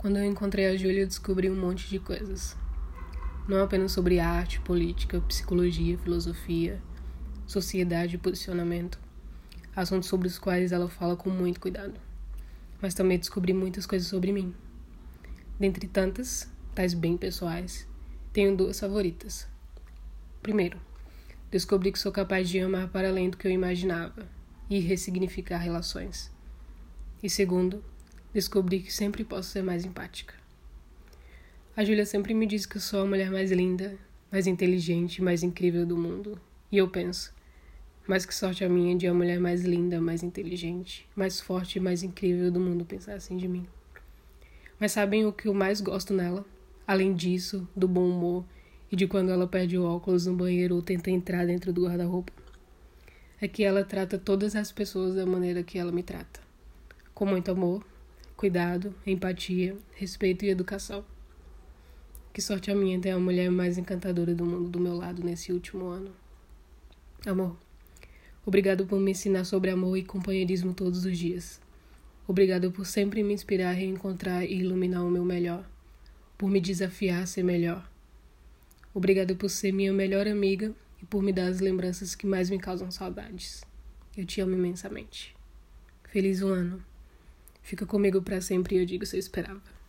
Quando eu encontrei a Júlia, eu descobri um monte de coisas. Não apenas sobre arte, política, psicologia, filosofia, sociedade e posicionamento. Assuntos sobre os quais ela fala com muito cuidado. Mas também descobri muitas coisas sobre mim. Dentre tantas, tais bem pessoais, tenho duas favoritas. Primeiro, descobri que sou capaz de amar para além do que eu imaginava e ressignificar relações. E segundo, descobri que sempre posso ser mais empática. A Júlia sempre me diz que eu sou a mulher mais linda, mais inteligente, mais incrível do mundo. E eu penso, mas que sorte a minha de a mulher mais linda, mais inteligente, mais forte e mais incrível do mundo pensar assim de mim. Mas sabem o que eu mais gosto nela? Além disso, do bom humor e de quando ela perde o óculos no banheiro ou tenta entrar dentro do guarda-roupa. É que ela trata todas as pessoas da maneira que ela me trata. Com muito amor, cuidado, empatia, respeito e educação. Que sorte a minha ter a mulher mais encantadora do mundo do meu lado nesse último ano. Amor, obrigado por me ensinar sobre amor e companheirismo todos os dias. Obrigado por sempre me inspirar reencontrar e iluminar o meu melhor, por me desafiar a ser melhor. Obrigado por ser minha melhor amiga e por me dar as lembranças que mais me causam saudades. Eu te amo imensamente. Feliz um ano. Fica comigo para sempre e eu digo se eu esperava.